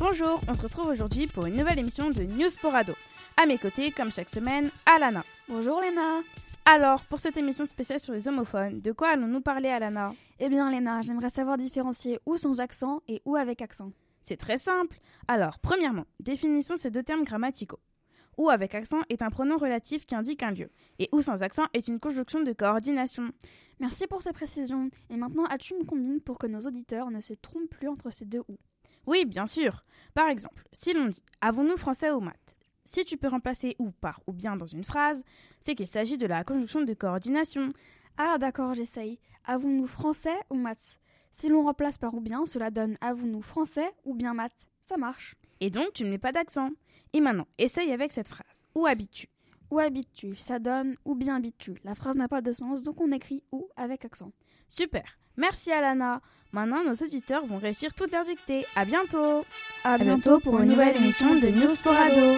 Bonjour, on se retrouve aujourd'hui pour une nouvelle émission de News Porado. À mes côtés, comme chaque semaine, Alana. Bonjour Léna. Alors, pour cette émission spéciale sur les homophones, de quoi allons-nous parler, Alana? Eh bien Léna, j'aimerais savoir différencier ou sans accent et ou avec accent. C'est très simple. Alors, premièrement, définissons ces deux termes grammaticaux. Ou avec accent est un pronom relatif qui indique un lieu, et ou sans accent est une conjonction de coordination. Merci pour ces précisions. Et maintenant, as-tu une combine pour que nos auditeurs ne se trompent plus entre ces deux ou? Oui, bien sûr. Par exemple, si l'on dit avons-nous français ou maths? Si tu peux remplacer ou par ou bien dans une phrase, c'est qu'il s'agit de la conjonction de coordination. Ah d'accord, j'essaye. Avons-nous français ou maths? Si l'on remplace par ou bien, cela donne avons-nous français ou bien maths. Ça marche. Et donc, tu ne mets pas d'accent. Et maintenant, essaye avec cette phrase. Où habites-tu? Où habites-tu? Ça donne ou bien habites-tu? La phrase n'a pas de sens, donc on écrit ou avec accent. Super. Merci Alana. Maintenant, nos auditeurs vont réussir toutes leurs dictées. À bientôt. À, bientôt pour une nouvelle émission de News Porado.